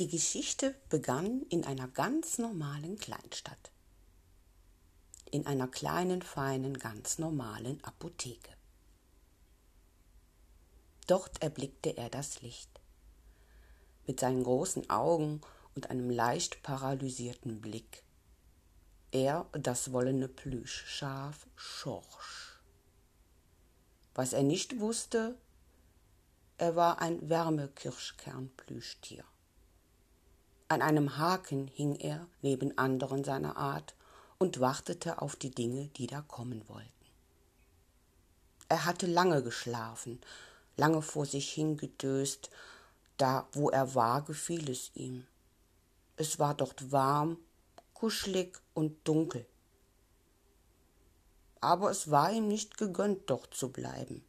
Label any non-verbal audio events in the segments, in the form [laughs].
Die Geschichte begann in einer ganz normalen Kleinstadt. In einer kleinen, feinen, ganz normalen Apotheke. Dort erblickte er das Licht. Mit seinen großen Augen und einem leicht paralysierten Blick. Er, das wollene Plüschschaf Schorsch. Was er nicht wusste, er war ein Wärmekirschkernplüschtier. An einem Haken hing er neben anderen seiner Art und wartete auf die Dinge, die da kommen wollten. Er hatte lange geschlafen, lange vor sich hingedöst, da wo er war, gefiel es ihm. Es war dort warm, kuschelig und dunkel. Aber es war ihm nicht gegönnt, dort zu bleiben.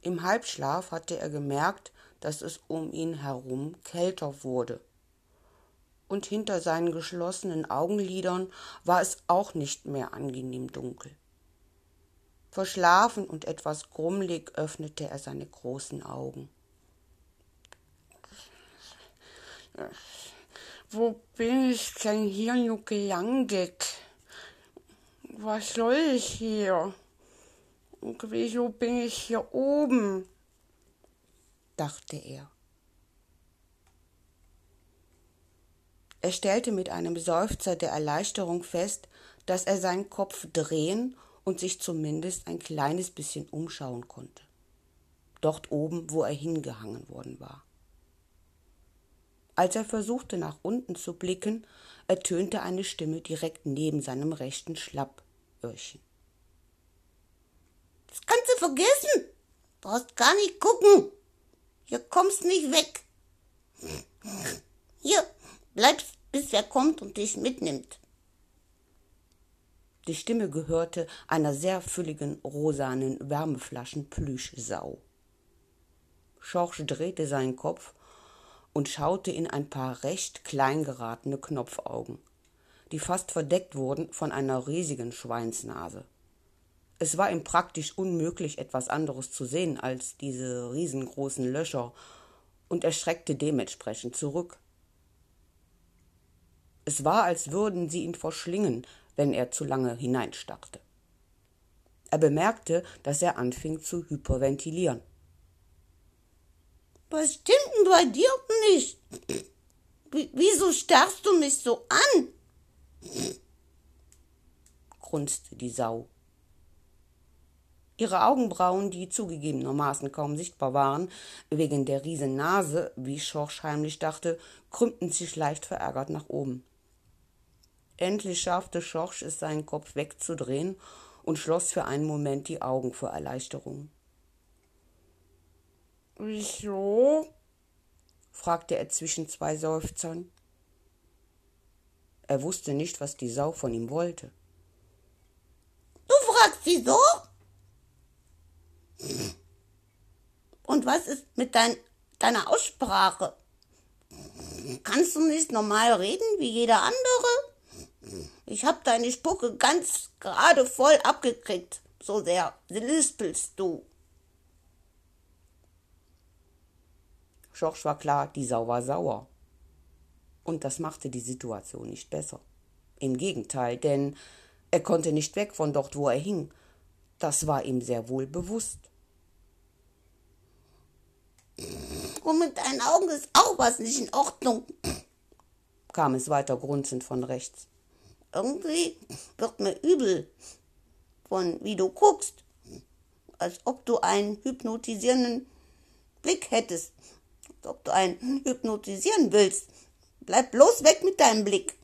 Im Halbschlaf hatte er gemerkt, dass es um ihn herum kälter wurde und hinter seinen geschlossenen Augenlidern war es auch nicht mehr angenehm dunkel. Verschlafen und etwas grummelig öffnete er seine großen Augen. Wo bin ich denn hier nur gelandet? Was soll ich hier? Und wieso bin ich hier oben? dachte er. Er stellte mit einem Seufzer der Erleichterung fest, dass er seinen Kopf drehen und sich zumindest ein kleines bisschen umschauen konnte. Dort oben, wo er hingehangen worden war. Als er versuchte, nach unten zu blicken, ertönte eine Stimme direkt neben seinem rechten Schlappöhrchen. Das kannst du vergessen. Brauchst gar nicht gucken. Hier kommst nicht weg. Hier, bleibst, bis er kommt und dich mitnimmt. Die Stimme gehörte einer sehr fülligen rosanen Wärmeflaschen-Plüschsau. Schorsch drehte seinen Kopf und schaute in ein paar recht klein geratene Knopfaugen, die fast verdeckt wurden von einer riesigen Schweinsnase. Es war ihm praktisch unmöglich, etwas anderes zu sehen als diese riesengroßen Löcher, und er schreckte dementsprechend zurück. Es war, als würden sie ihn verschlingen, wenn er zu lange hineinstarrte. Er bemerkte, dass er anfing zu hyperventilieren. Was stimmt denn bei dir nicht? Wieso starrst du mich so an? grunzte die Sau. Ihre Augenbrauen, die zugegebenermaßen kaum sichtbar waren, wegen der riesen Nase, wie Schorsch heimlich dachte, krümmten sich leicht verärgert nach oben. Endlich schaffte Schorsch es, seinen Kopf wegzudrehen und schloss für einen Moment die Augen vor Erleichterung. Wieso? fragte er zwischen zwei Seufzern. Er wusste nicht, was die Sau von ihm wollte. Du fragst wieso? Und was ist mit dein, deiner Aussprache? Kannst du nicht normal reden wie jeder andere? Ich hab deine Spucke ganz gerade voll abgekriegt. So sehr lispelst du. Schorsch war klar, die Sau war sauer. Und das machte die Situation nicht besser. Im Gegenteil, denn er konnte nicht weg von dort, wo er hing. Das war ihm sehr wohl bewusst. Und mit deinen Augen ist auch was nicht in Ordnung, kam es weiter grunzend von rechts. Irgendwie wird mir übel von wie du guckst, als ob du einen hypnotisierenden Blick hättest, als ob du einen hypnotisieren willst. Bleib bloß weg mit deinem Blick.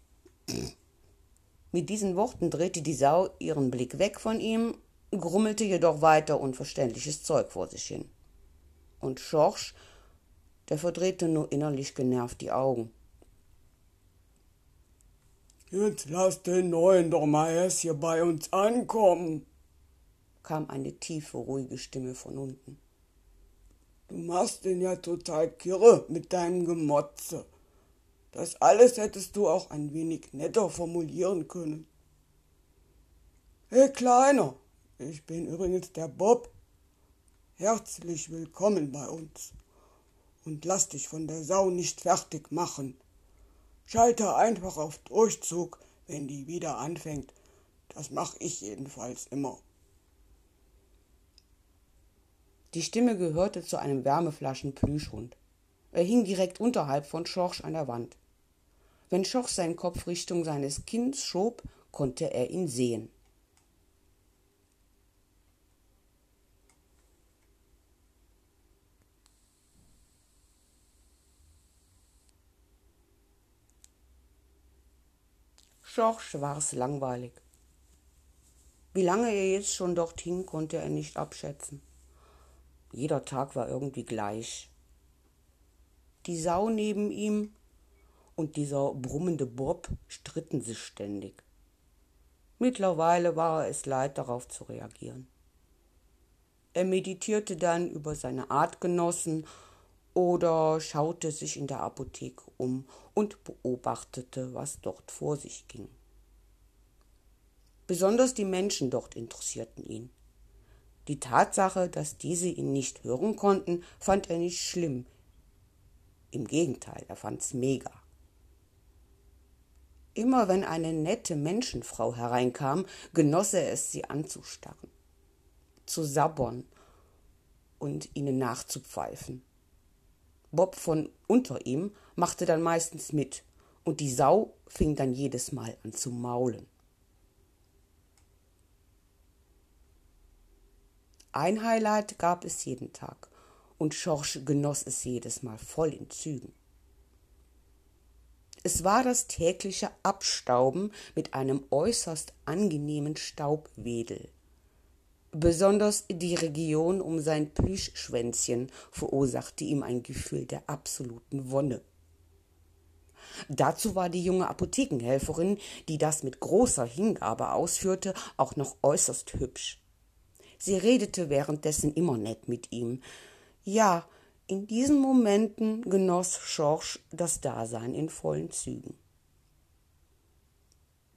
Mit diesen Worten drehte die Sau ihren Blick weg von ihm, grummelte jedoch weiter unverständliches Zeug vor sich hin. Und Schorsch, der verdrehte nur innerlich genervt die Augen. Jetzt lass den Neuen doch mal erst hier bei uns ankommen, kam eine tiefe, ruhige Stimme von unten. Du machst den ja total kirre mit deinem Gemotze. Das alles hättest du auch ein wenig netter formulieren können. Hey Kleiner, ich bin übrigens der Bob. Herzlich willkommen bei uns. und lass dich von der Sau nicht fertig machen. Schalte einfach auf Durchzug, wenn die wieder anfängt. Das mache ich jedenfalls immer. Die Stimme gehörte zu einem Wärmeflaschen-Plüschhund. Er hing direkt unterhalb von Schorsch an der Wand. Wenn Schorsch seinen Kopf Richtung seines Kindes schob, konnte er ihn sehen. Schorsch war es langweilig. Wie lange er jetzt schon dort hing, konnte er nicht abschätzen. Jeder Tag war irgendwie gleich. Die Sau neben ihm und dieser brummende Bob stritten sich ständig. Mittlerweile war er es leid, darauf zu reagieren. Er meditierte dann über seine Artgenossen oder schaute sich in der Apotheke um und beobachtete, was dort vor sich ging. Besonders die Menschen dort interessierten ihn. Die Tatsache, dass diese ihn nicht hören konnten, fand er nicht schlimm. Im Gegenteil, er fand's mega. Immer wenn eine nette Menschenfrau hereinkam, genoss er es, sie anzustarren, zu sabbern und ihnen nachzupfeifen. Bob von unter ihm machte dann meistens mit, und die Sau fing dann jedes Mal an zu maulen. Ein Highlight gab es jeden Tag, und Schorsch genoss es jedes Mal voll in Zügen. Es war das tägliche Abstauben mit einem äußerst angenehmen Staubwedel. Besonders die Region um sein Plüschschwänzchen verursachte ihm ein Gefühl der absoluten Wonne. Dazu war die junge Apothekenhelferin, die das mit großer Hingabe ausführte, auch noch äußerst hübsch. Sie redete währenddessen immer nett mit ihm. Ja, in diesen Momenten genoss Schorsch das Dasein in vollen Zügen.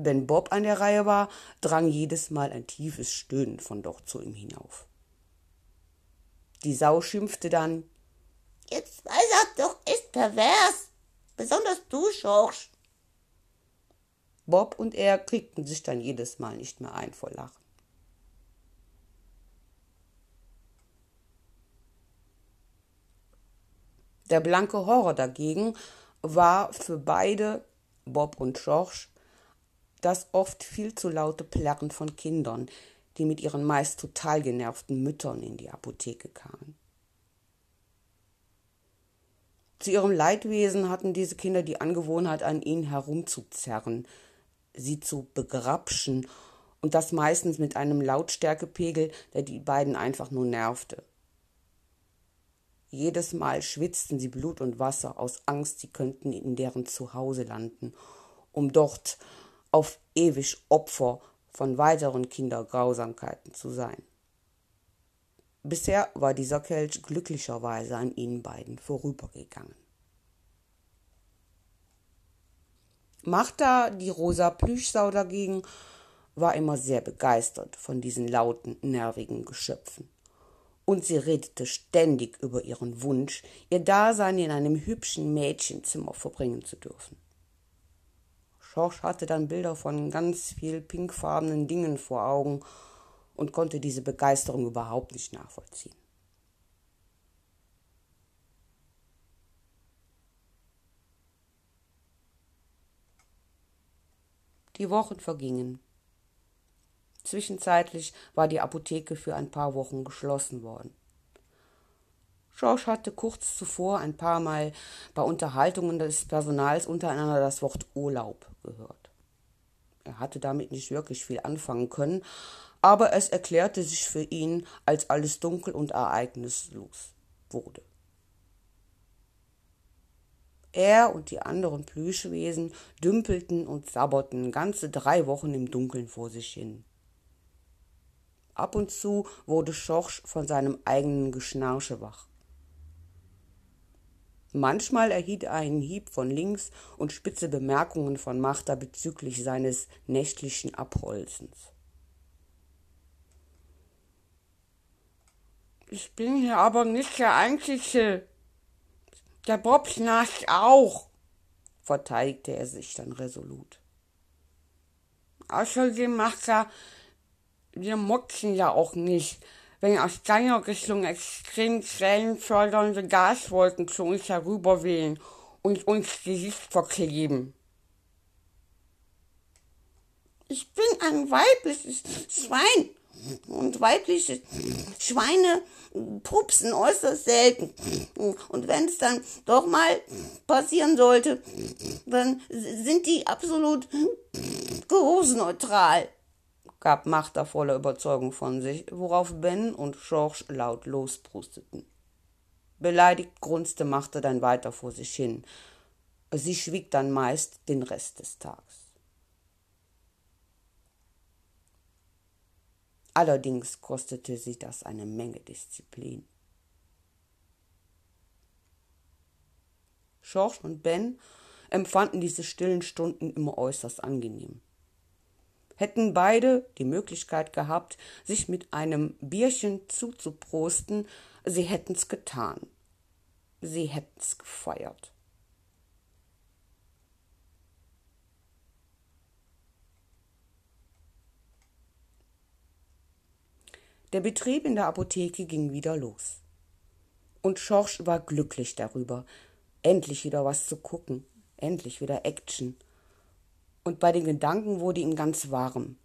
Wenn Bob an der Reihe war, drang jedes Mal ein tiefes Stöhnen von dort zu ihm hinauf. Die Sau schimpfte dann Jetzt sei er doch ist pervers, besonders du, Schorsch. Bob und er kriegten sich dann jedes Mal nicht mehr ein vor Lachen. Der blanke Horror dagegen war für beide, Bob und Schorsch, das oft viel zu laute Plärren von Kindern, die mit ihren meist total genervten Müttern in die Apotheke kamen. Zu ihrem Leidwesen hatten diese Kinder die Angewohnheit, an ihnen herumzuzerren, sie zu begrapschen und das meistens mit einem Lautstärkepegel, der die beiden einfach nur nervte. Jedes Mal schwitzten sie Blut und Wasser aus Angst, sie könnten in deren Zuhause landen, um dort auf ewig Opfer von weiteren Kindergrausamkeiten zu sein. Bisher war dieser Kelch glücklicherweise an ihnen beiden vorübergegangen. Martha, die rosa Plüschsau dagegen, war immer sehr begeistert von diesen lauten, nervigen Geschöpfen. Und sie redete ständig über ihren Wunsch, ihr Dasein in einem hübschen Mädchenzimmer verbringen zu dürfen. Schorsch hatte dann Bilder von ganz viel pinkfarbenen Dingen vor Augen und konnte diese Begeisterung überhaupt nicht nachvollziehen. Die Wochen vergingen. Zwischenzeitlich war die Apotheke für ein paar Wochen geschlossen worden. George hatte kurz zuvor ein paar Mal bei Unterhaltungen des Personals untereinander das Wort Urlaub gehört. Er hatte damit nicht wirklich viel anfangen können, aber es erklärte sich für ihn, als alles dunkel und ereignislos wurde. Er und die anderen Plüschwesen dümpelten und sabberten ganze drei Wochen im Dunkeln vor sich hin. Ab und zu wurde Schorsch von seinem eigenen Geschnarche wach. Manchmal erhielt er einen Hieb von links und spitze Bemerkungen von Martha bezüglich seines nächtlichen Abholzens. Ich bin hier aber nicht der Einzige, Der Bob schnarcht auch, verteidigte er sich dann resolut. Außerdem macht er, wir motzen ja auch nicht, wenn aus deiner Richtung extrem quellenfördernde Gaswolken zu uns herüberwehen und uns die Sicht verkleben. Ich bin ein weibliches Schwein und weibliche Schweine pupsen äußerst selten. Und wenn es dann doch mal passieren sollte, dann sind die absolut geruchsneutral gab Martha voller Überzeugung von sich, worauf Ben und George laut losprusteten. Beleidigt grunzte Martha dann weiter vor sich hin. Sie schwieg dann meist den Rest des Tages. Allerdings kostete sie das eine Menge Disziplin. George und Ben empfanden diese stillen Stunden immer äußerst angenehm hätten beide die Möglichkeit gehabt, sich mit einem Bierchen zuzuprosten, sie hätten's getan. Sie hätten's gefeiert. Der Betrieb in der Apotheke ging wieder los. Und Schorsch war glücklich darüber, endlich wieder was zu gucken, endlich wieder Action und bei den Gedanken wurde ihm ganz warm.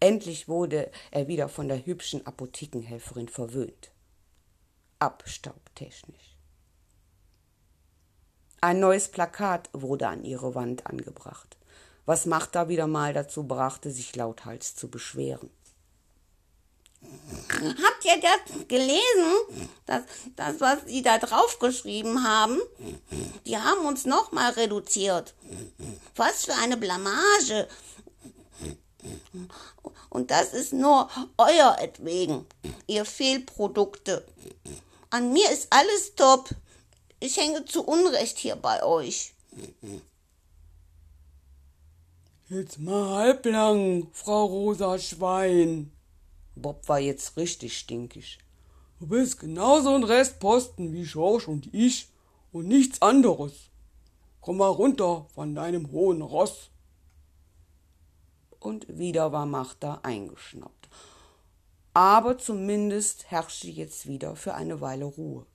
Endlich wurde er wieder von der hübschen Apothekenhelferin verwöhnt. Abstaubtechnisch. Ein neues Plakat wurde an ihre Wand angebracht, was Martha wieder mal dazu brachte, sich lauthals zu beschweren. Habt ihr das gelesen? Das, das, was sie da draufgeschrieben haben? Die haben uns noch mal reduziert. Was für eine Blamage. Und das ist nur euer etwegen, ihr Fehlprodukte. An mir ist alles top. Ich hänge zu Unrecht hier bei euch. Jetzt mal halblang, Frau Rosa Schwein. Bob war jetzt richtig stinkig. Du bist genauso ein Restposten wie Schorsch und ich und nichts anderes. Komm mal runter von deinem hohen Ross. Und wieder war Martha eingeschnappt. Aber zumindest herrschte jetzt wieder für eine Weile Ruhe.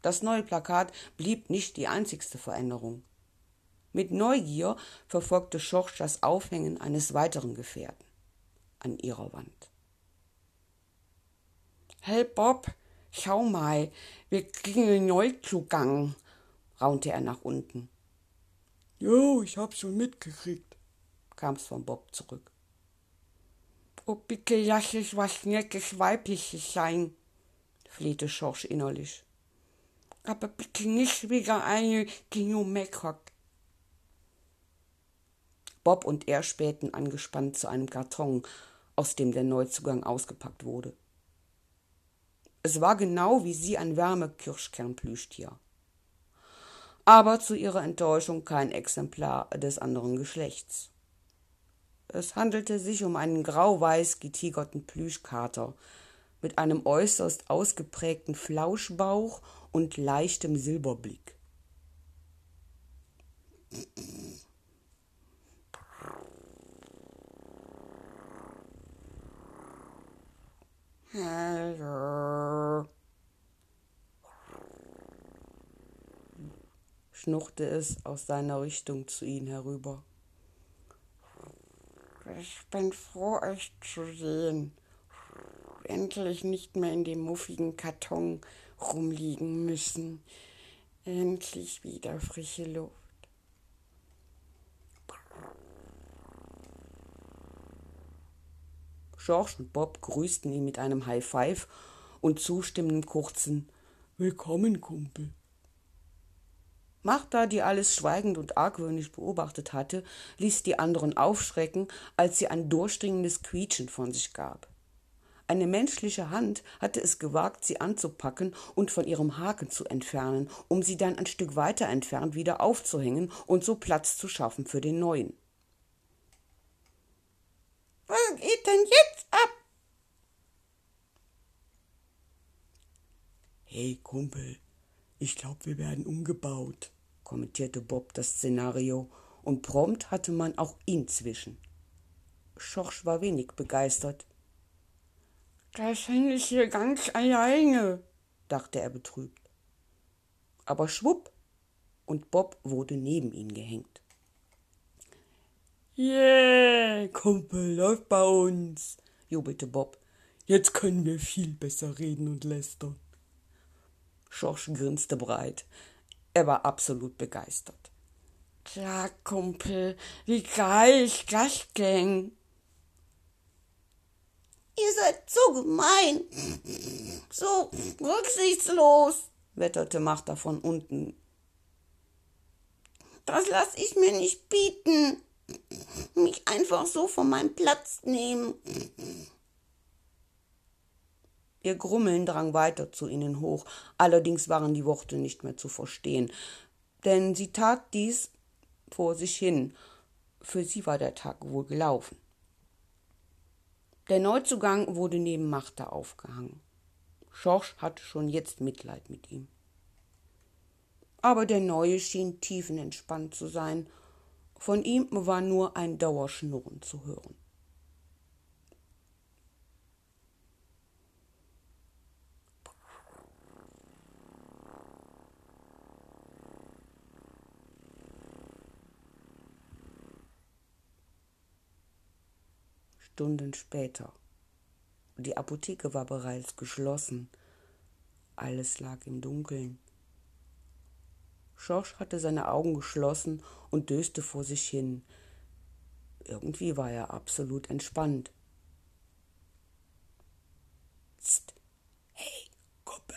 Das neue Plakat blieb nicht die einzigste Veränderung. Mit Neugier verfolgte Schorsch das Aufhängen eines weiteren Gefährten an ihrer Wand. Hey Bob, schau mal, wir kriegen einen Neuzugang, raunte er nach unten. Jo, ich hab's schon mitgekriegt, kam's von Bob zurück. Oh, bitte lass es was Nettes Weibliches sein, flehte Schorsch innerlich. Aber bitte nicht wieder eine, die nur meckert. Bob und er spähten angespannt zu einem Karton, aus dem der Neuzugang ausgepackt wurde. Es war genau wie sie ein Wärmekirschkernplüschtier. Aber zu ihrer Enttäuschung kein Exemplar des anderen Geschlechts. Es handelte sich um einen grau-weiß getigerten Plüschkater mit einem äußerst ausgeprägten Flauschbauch und leichtem Silberblick. Schnurrte es aus seiner Richtung zu ihnen herüber. Ich bin froh, euch zu sehen. Endlich nicht mehr in dem muffigen Karton rumliegen müssen. Endlich wieder frische Luft. George und Bob grüßten ihn mit einem High Five und zustimmendem kurzen Willkommen, Kumpel. Martha, die alles schweigend und argwöhnisch beobachtet hatte, ließ die anderen aufschrecken, als sie ein durchdringendes Quietschen von sich gab. Eine menschliche Hand hatte es gewagt, sie anzupacken und von ihrem Haken zu entfernen, um sie dann ein Stück weiter entfernt wieder aufzuhängen und so Platz zu schaffen für den neuen. Was geht denn jetzt ab? Hey, Kumpel, Ich glaube, wir werden umgebaut, kommentierte Bob das Szenario, und prompt hatte man auch ihn zwischen. Schorsch war wenig begeistert. Das hänge ich hier ganz alleine, dachte er betrübt. Aber schwupp, und Bob wurde neben ihn gehängt. Yeah, Kumpel läuft bei uns, jubelte Bob. Jetzt können wir viel besser reden und lästern. Schorsch grinste breit. Er war absolut begeistert. Klar, Kumpel, wie geil ist das denn? Ihr seid so gemein, so rücksichtslos, wetterte Martha von unten. Das lass ich mir nicht bieten. Mich einfach so von meinem Platz nehmen. Ihr Grummeln drang weiter zu ihnen hoch, allerdings waren die Worte nicht mehr zu verstehen, denn sie tat dies vor sich hin. Für sie war der Tag wohl gelaufen. Der Neuzugang wurde neben Martha aufgehangen. Schorsch hatte schon jetzt Mitleid mit ihm. Aber der Neue schien tiefenentspannt zu sein. Von ihm war nur ein Dauerschnurren zu hören. Stunden später. Die Apotheke war bereits geschlossen. Alles lag im Dunkeln. Schorsch hatte seine Augen geschlossen und döste vor sich hin. Irgendwie war er absolut entspannt. Psst. Hey, Kumpel,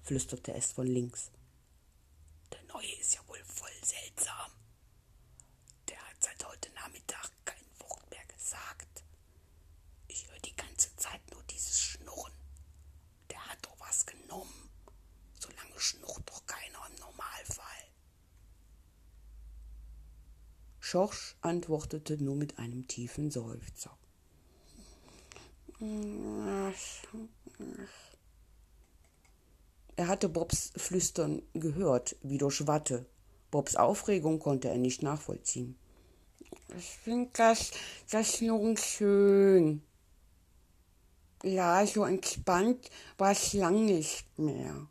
flüsterte es von links. Der Neue ist ja wohl voll seltsam. Der hat seit heute Nachmittag gesagt. Ich höre die ganze Zeit nur dieses Schnurren. Der hat doch was genommen. So lange schnurrt doch keiner im Normalfall. Schorsch antwortete nur mit einem tiefen Seufzer. Er hatte Bobs Flüstern gehört, wie durch Watte. Bobs Aufregung konnte er nicht nachvollziehen. Ich finde das, das nun schön. Ja, so entspannt war es lang nicht mehr.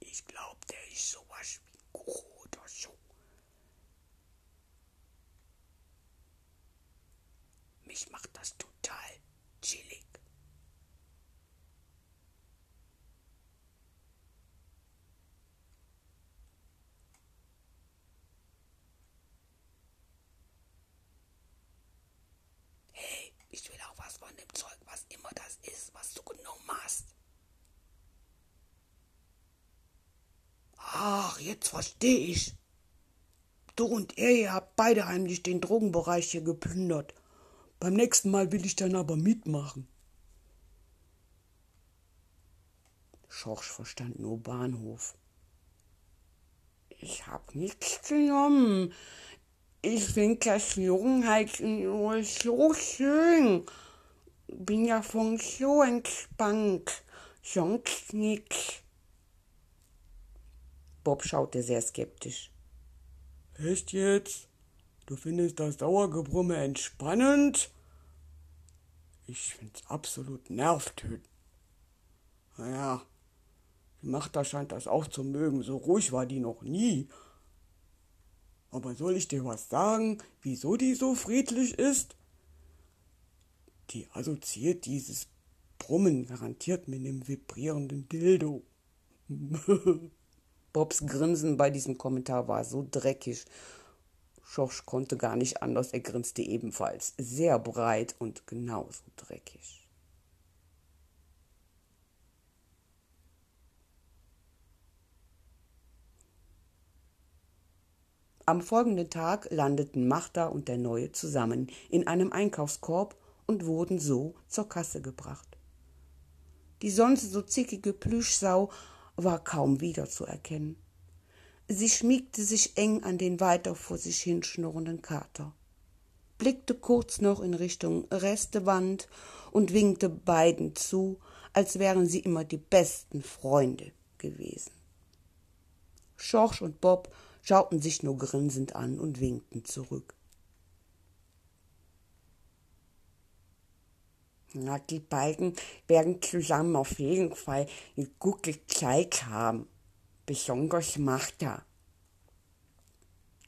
Ich glaube, der ist sowas wie ein Guru oder so. Mich macht das total chillig. Ich will auch was von dem Zeug, was immer das ist, was du genommen hast. Ach, jetzt verstehe ich. Du und er, ihr habt beide heimlich den Drogenbereich hier geplündert. Beim nächsten Mal will ich dann aber mitmachen. Schorsch verstand nur Bahnhof. Ich hab nichts genommen. Ich finde das Jungen halt so schön. Bin ja von so entspannt. Sonst nix. Bob schaute sehr skeptisch. Echt jetzt? Du findest das Dauergebrumme entspannend? Ich find's absolut nervtötend. Naja, die Machter scheint das auch zu mögen. So ruhig war die noch nie. Aber soll ich dir was sagen, wieso die so friedlich ist? Die assoziiert dieses Brummen garantiert mit dem vibrierenden Dildo. [laughs] Bobs Grinsen bei diesem Kommentar war so dreckig. Schorsch konnte gar nicht anders, er grinste ebenfalls, sehr breit und genauso dreckig. Am folgenden Tag landeten Martha und der Neue zusammen in einem Einkaufskorb und wurden so zur Kasse gebracht. Die sonst so zickige Plüschsau war kaum wiederzuerkennen. Sie schmiegte sich eng an den weiter vor sich hinschnurrenden Kater, blickte kurz noch in Richtung Restewand und winkte beiden zu, als wären sie immer die besten Freunde gewesen. Schorsch und Bob schauten sich nur grinsend an und winkten zurück. Na, die beiden werden zusammen auf jeden Fall eine gute Zeit haben. Besonders Martha,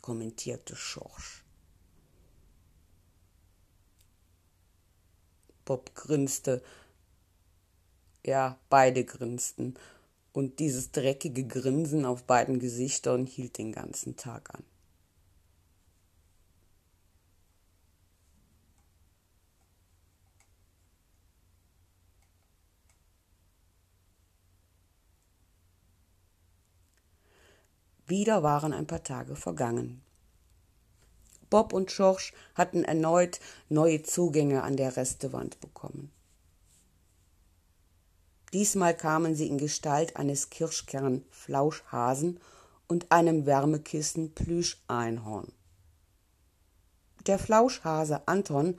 kommentierte Schorsch. Bob grinste. Ja, beide grinsten. Und dieses dreckige Grinsen auf beiden Gesichtern hielt den ganzen Tag an. Wieder waren ein paar Tage vergangen. Bob und Schorsch hatten erneut neue Zugänge an der Restewand bekommen. Diesmal kamen sie in Gestalt eines Kirschkern-Flauschhasen und einem Wärmekissen Plüscheinhorn. Der Flauschhase Anton,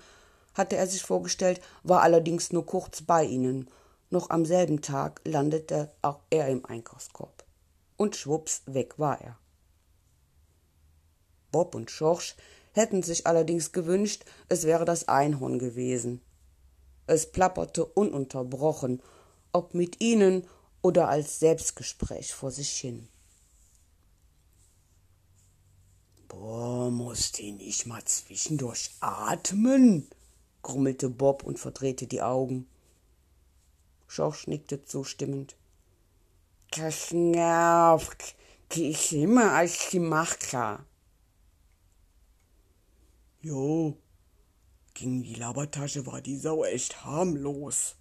hatte er sich vorgestellt, war allerdings nur kurz bei ihnen. Noch am selben Tag landete auch er im Einkaufskorb und schwupps weg war er. Bob und Schorsch hätten sich allerdings gewünscht, es wäre das Einhorn gewesen. Es plapperte ununterbrochen, ob mit ihnen oder als Selbstgespräch vor sich hin. Boah, muss die nicht mal zwischendurch atmen? grummelte Bob und verdrehte die Augen. Schorsch nickte zustimmend. Das nervt. Die ist immer als die Macher. Jo, gegen die Labertasche war die Sau echt harmlos.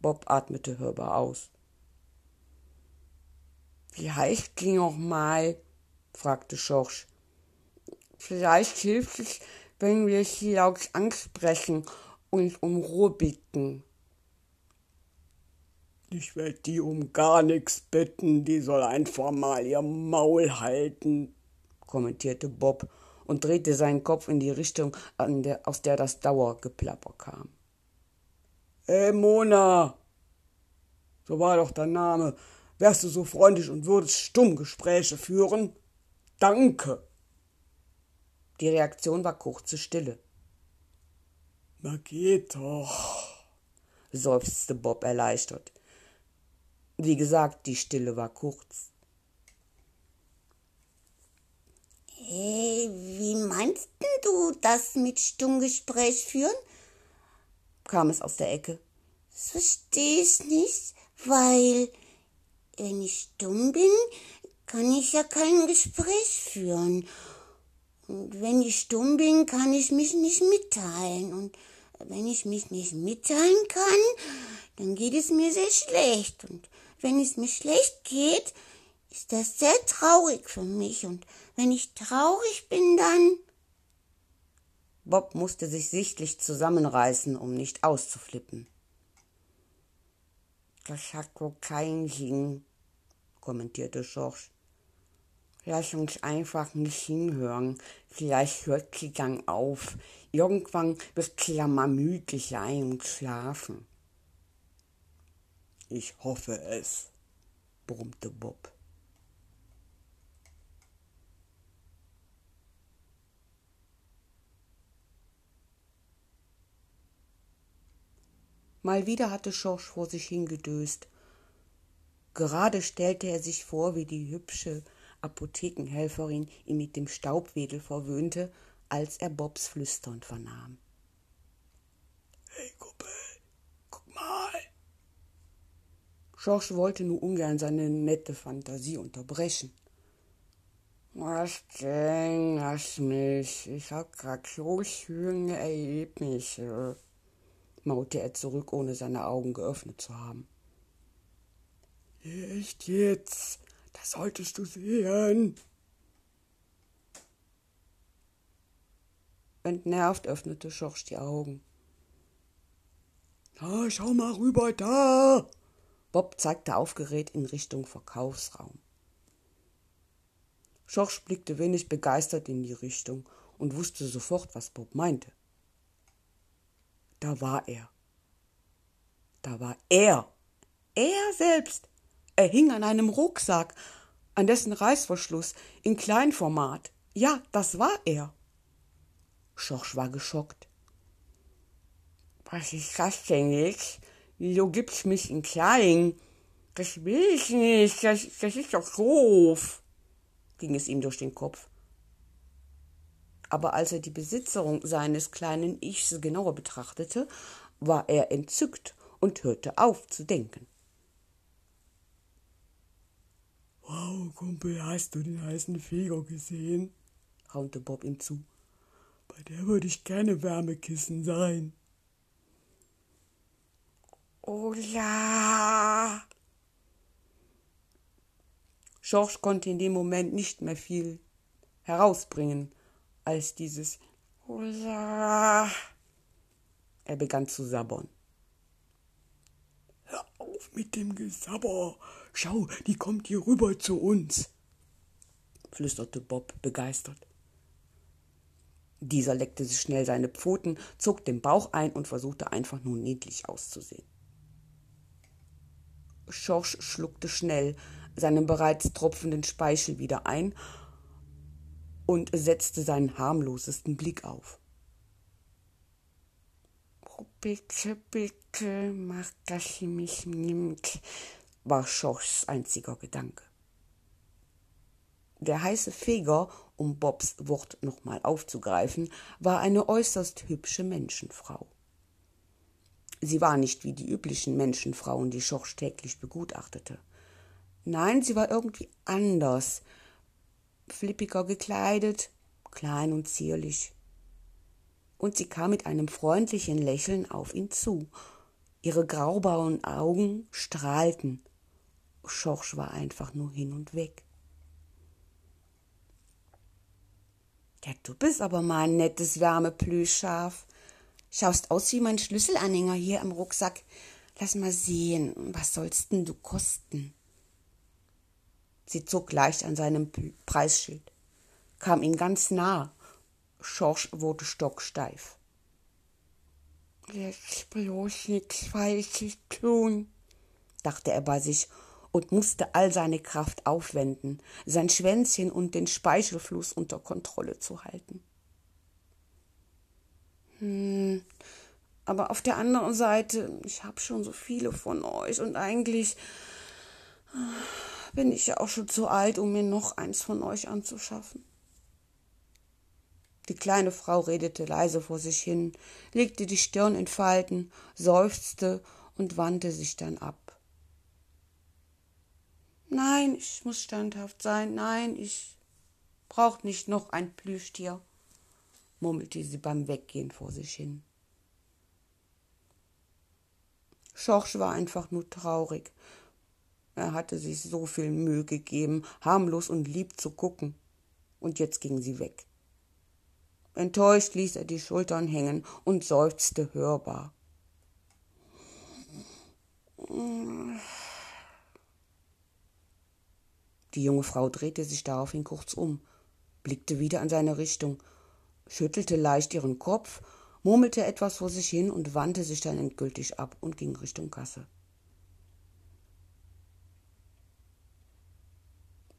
Bob atmete hörbar aus. Wie heißt die noch mal? fragte Schorsch. Vielleicht hilft es, wenn wir sie laut ansprechen und um Ruhe bitten. Ich werde die um gar nichts bitten, die soll einfach mal ihr Maul halten, kommentierte Bob und drehte seinen Kopf in die Richtung, der, aus der das Dauergeplapper kam. Ey, Mona, so war doch dein Name, wärst du so freundlich und würdest stumm Gespräche führen? Danke. Die Reaktion war kurze Stille. Na geht doch, seufzte Bob erleichtert. Wie gesagt, die Stille war kurz. Hey, wie meinst du das mit Stummgespräch führen? kam es aus der Ecke. Das verstehe ich nicht, weil wenn ich stumm bin, kann ich ja kein Gespräch führen. Und wenn ich stumm bin, kann ich mich nicht mitteilen. Und wenn ich mich nicht mitteilen kann, dann geht es mir sehr schlecht. Und wenn es mir schlecht geht, ist das sehr traurig für mich. Und wenn ich traurig bin, dann. Bob musste sich sichtlich zusammenreißen, um nicht auszuflippen. Das hat wohl keinen Sinn, kommentierte Schorsch. Lass uns einfach nicht hinhören. Vielleicht hört sie dann auf. Irgendwann wird sie ja mal müde sein und schlafen. Ich hoffe es, brummte Bob. Mal wieder hatte Schorsch vor sich hingedöst. Gerade stellte er sich vor, wie die hübsche Apothekenhelferin ihn mit dem Staubwedel verwöhnte, als er Bobs Flüstern vernahm. Hey, Kuppel, guck mal, Schorsch wollte nur ungern seine nette Fantasie unterbrechen. Was denn, lass mich, ich hab grad so schöne Erlebnisse, maute er zurück, ohne seine Augen geöffnet zu haben. Echt jetzt? Das solltest du sehen. Entnervt öffnete Schorsch die Augen. Na, schau mal rüber da, Bob zeigte aufgeregt in Richtung Verkaufsraum. Schorsch blickte wenig begeistert in die Richtung und wusste sofort, was Bob meinte. Da war er. Da war er. Er selbst. Er hing an einem Rucksack, an dessen Reißverschluss in Kleinformat. Ja, das war er. Schorsch war geschockt. Was ist das denn jetzt? Wieso gibt's mich in klein? Das will ich nicht, das, das ist doch doof, ging es ihm durch den Kopf. Aber als er die Besitzerin seines kleinen Ichs genauer betrachtete, war er entzückt und hörte auf zu denken. Wow, Kumpel, hast du den heißen Feger gesehen? raunte Bob ihm zu. Bei der würde ich gerne Wärmekissen sein. Oh ja. George konnte in dem Moment nicht mehr viel herausbringen als dieses Oh ja. Er begann zu sabbern. Hör auf mit dem Gesabber. Schau, die kommt hier rüber zu uns, flüsterte Bob begeistert. Dieser leckte sich schnell seine Pfoten, zog den Bauch ein und versuchte einfach nur niedlich auszusehen. Schorsch schluckte schnell seinen bereits tropfenden Speichel wieder ein und setzte seinen harmlosesten Blick auf. Oh, bitte, bitte, mach, dass sie mich nimmt, war Schorschs einziger Gedanke. Der heiße Feger, um Bobs Wort nochmal aufzugreifen, war eine äußerst hübsche Menschenfrau. Sie war nicht wie die üblichen Menschenfrauen, die Schorsch täglich begutachtete. Nein, sie war irgendwie anders, flippiger gekleidet, klein und zierlich. Und sie kam mit einem freundlichen Lächeln auf ihn zu. Ihre graubraunen Augen strahlten. Schorsch war einfach nur hin und weg. Ja, du bist aber mal ein nettes Wärmeplüschschaf. Schaust aus wie mein Schlüsselanhänger hier am Rucksack. Lass mal sehen, was sollst denn du kosten? Sie zog leicht an seinem Preisschild, kam ihm ganz nah. Schorsch wurde stocksteif. Jetzt bloß nichts Falsches tun, dachte er bei sich und musste all seine Kraft aufwenden, sein Schwänzchen und den Speichelfluss unter Kontrolle zu halten. Hm, aber auf der anderen Seite, ich habe schon so viele von euch und eigentlich äh, bin ich ja auch schon zu alt, um mir noch eins von euch anzuschaffen. Die kleine Frau redete leise vor sich hin, legte die Stirn in Falten, seufzte und wandte sich dann ab. Nein, ich muss standhaft sein. Nein, ich brauch nicht noch ein Plüschtier, murmelte sie beim Weggehen vor sich hin. Schorsch war einfach nur traurig. Er hatte sich so viel Mühe gegeben, harmlos und lieb zu gucken. Und jetzt ging sie weg. Enttäuscht ließ er die Schultern hängen und seufzte hörbar. Die junge Frau drehte sich daraufhin kurz um, blickte wieder in seine Richtung, schüttelte leicht ihren Kopf, murmelte etwas vor sich hin und wandte sich dann endgültig ab und ging Richtung Kasse.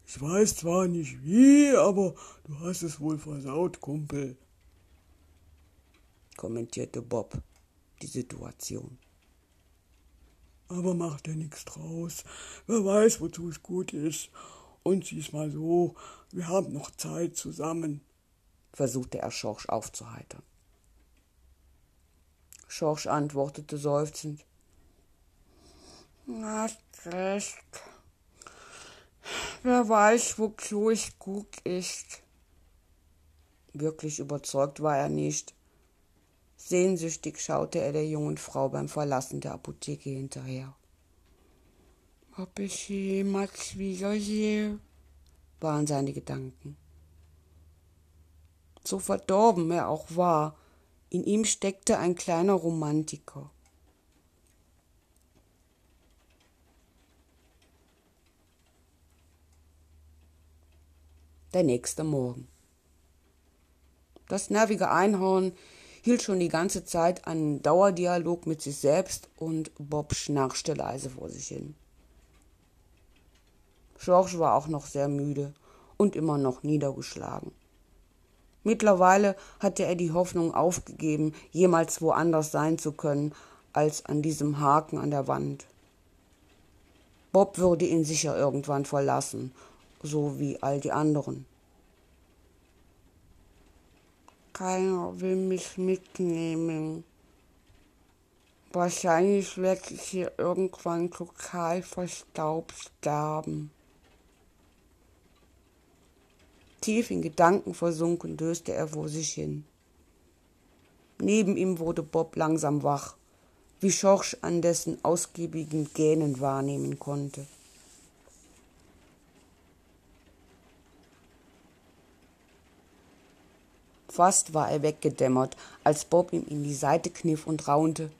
Ich weiß zwar nicht wie, aber du hast es wohl versaut, Kumpel, kommentierte Bob die Situation. Aber mach dir nichts draus. Wer weiß, wozu es gut ist. Und sieh's mal so, wir haben noch Zeit zusammen, versuchte er Schorsch aufzuheitern. Schorsch antwortete seufzend. Hast recht. Wer weiß, wozu es gut ist. Wirklich überzeugt war er nicht. Sehnsüchtig schaute er der jungen Frau beim Verlassen der Apotheke hinterher. Ob ich sie jemals wiedersehe, waren seine Gedanken. So verdorben er auch war, in ihm steckte ein kleiner Romantiker. Der nächste Morgen. Das nervige Einhorn hielt schon die ganze Zeit einen Dauerdialog mit sich selbst und Bob schnarchte leise vor sich hin. George war auch noch sehr müde und immer noch niedergeschlagen. Mittlerweile hatte er die Hoffnung aufgegeben, jemals woanders sein zu können als an diesem Haken an der Wand. Bob würde ihn sicher irgendwann verlassen, so wie all die anderen. Keiner will mich mitnehmen. Wahrscheinlich werde ich hier irgendwann total verstaubt sterben. Tief in Gedanken versunken döste er vor sich hin. Neben ihm wurde Bob langsam wach, wie Schorsch an dessen ausgiebigen Gähnen wahrnehmen konnte. Fast war er weggedämmert, als Bob ihm in die Seite kniff und raunte.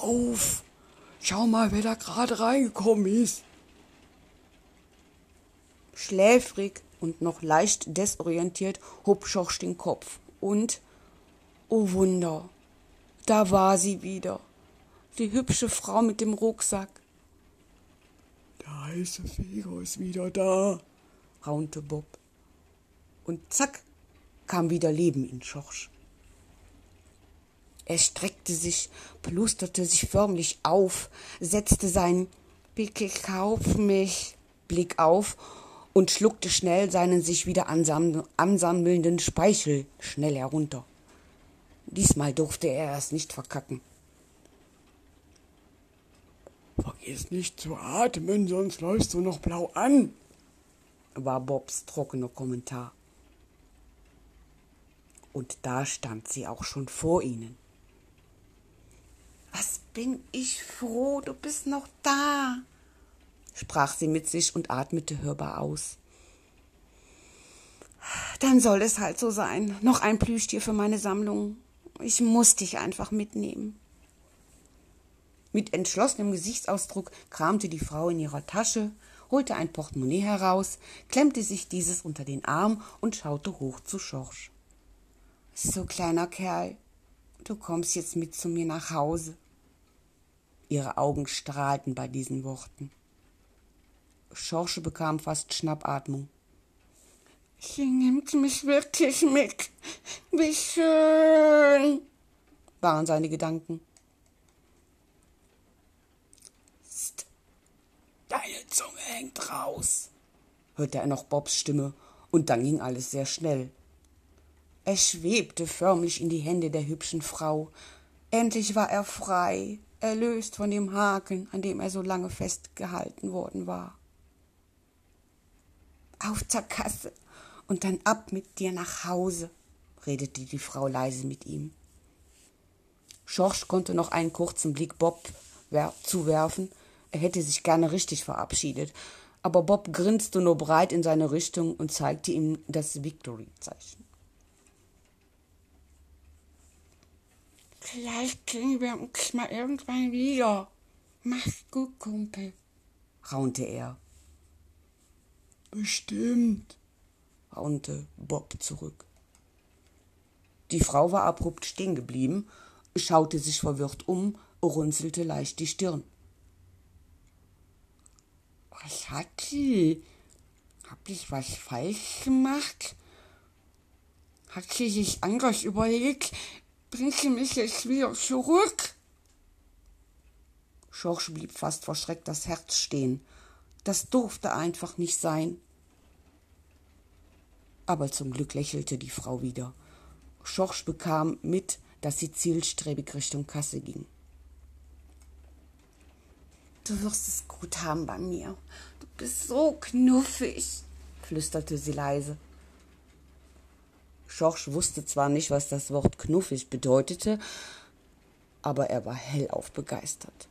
Auf! Schau mal, wer da gerade reingekommen ist. Schläfrig und noch leicht desorientiert hob Schorsch den Kopf und, oh Wunder, da war sie wieder, die hübsche Frau mit dem Rucksack. Der heiße Feger ist wieder da, raunte Bob. Und zack kam wieder Leben in Schorsch. Er streckte sich, plusterte sich förmlich auf, setzte seinen Bitte kauf mich Blick auf und schluckte schnell seinen sich wieder ansammelnden Speichel schnell herunter. Diesmal durfte er es nicht verkacken. Vergiss nicht zu atmen, sonst läufst du noch blau an, war Bobs trockener Kommentar. Und da stand sie auch schon vor ihnen. Was bin ich froh, du bist noch da, sprach sie mit sich und atmete hörbar aus. Dann soll es halt so sein. Noch ein Plüschtier für meine Sammlung. Ich muss dich einfach mitnehmen. Mit entschlossenem Gesichtsausdruck kramte die Frau in ihrer Tasche, holte ein Portemonnaie heraus, klemmte sich dieses unter den Arm und schaute hoch zu Schorsch. So kleiner Kerl, du kommst jetzt mit zu mir nach Hause. Ihre Augen strahlten bei diesen Worten. Schorsche bekam fast Schnappatmung. Sie nimmt mich wirklich mit. Wie schön, waren seine Gedanken. Psst. Deine Zunge hängt raus, hörte er noch Bobs Stimme, und dann ging alles sehr schnell. Er schwebte förmlich in die Hände der hübschen Frau. Endlich war er frei, erlöst von dem Haken, an dem er so lange festgehalten worden war auf zur Kasse und dann ab mit dir nach Hause, redete die Frau leise mit ihm. Schorsch konnte noch einen kurzen Blick Bob zuwerfen. Er hätte sich gerne richtig verabschiedet, aber Bob grinste nur breit in seine Richtung und zeigte ihm das Victory-Zeichen. Vielleicht kriegen wir uns mal irgendwann wieder. Mach's gut, Kumpel, raunte er. Bestimmt, raunte Bob zurück. Die Frau war abrupt stehen geblieben, schaute sich verwirrt um, runzelte leicht die Stirn. Was hat sie? Hab ich was falsch gemacht? Hat sie sich anders überlegt? Bringt sie mich jetzt wieder zurück? Schorsch blieb fast verschreckt das Herz stehen. Das durfte einfach nicht sein. Aber zum Glück lächelte die Frau wieder. Schorsch bekam mit, dass sie zielstrebig Richtung Kasse ging. Du wirst es gut haben bei mir. Du bist so knuffig, flüsterte sie leise. Schorsch wusste zwar nicht, was das Wort knuffig bedeutete, aber er war hellauf begeistert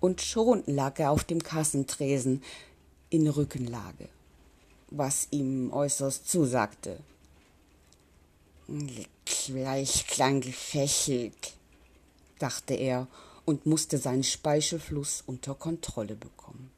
und schon lag er auf dem Kassentresen in Rückenlage, was ihm äußerst zusagte. Gleich klang gefächelt, dachte er und musste seinen Speichelfluss unter Kontrolle bekommen.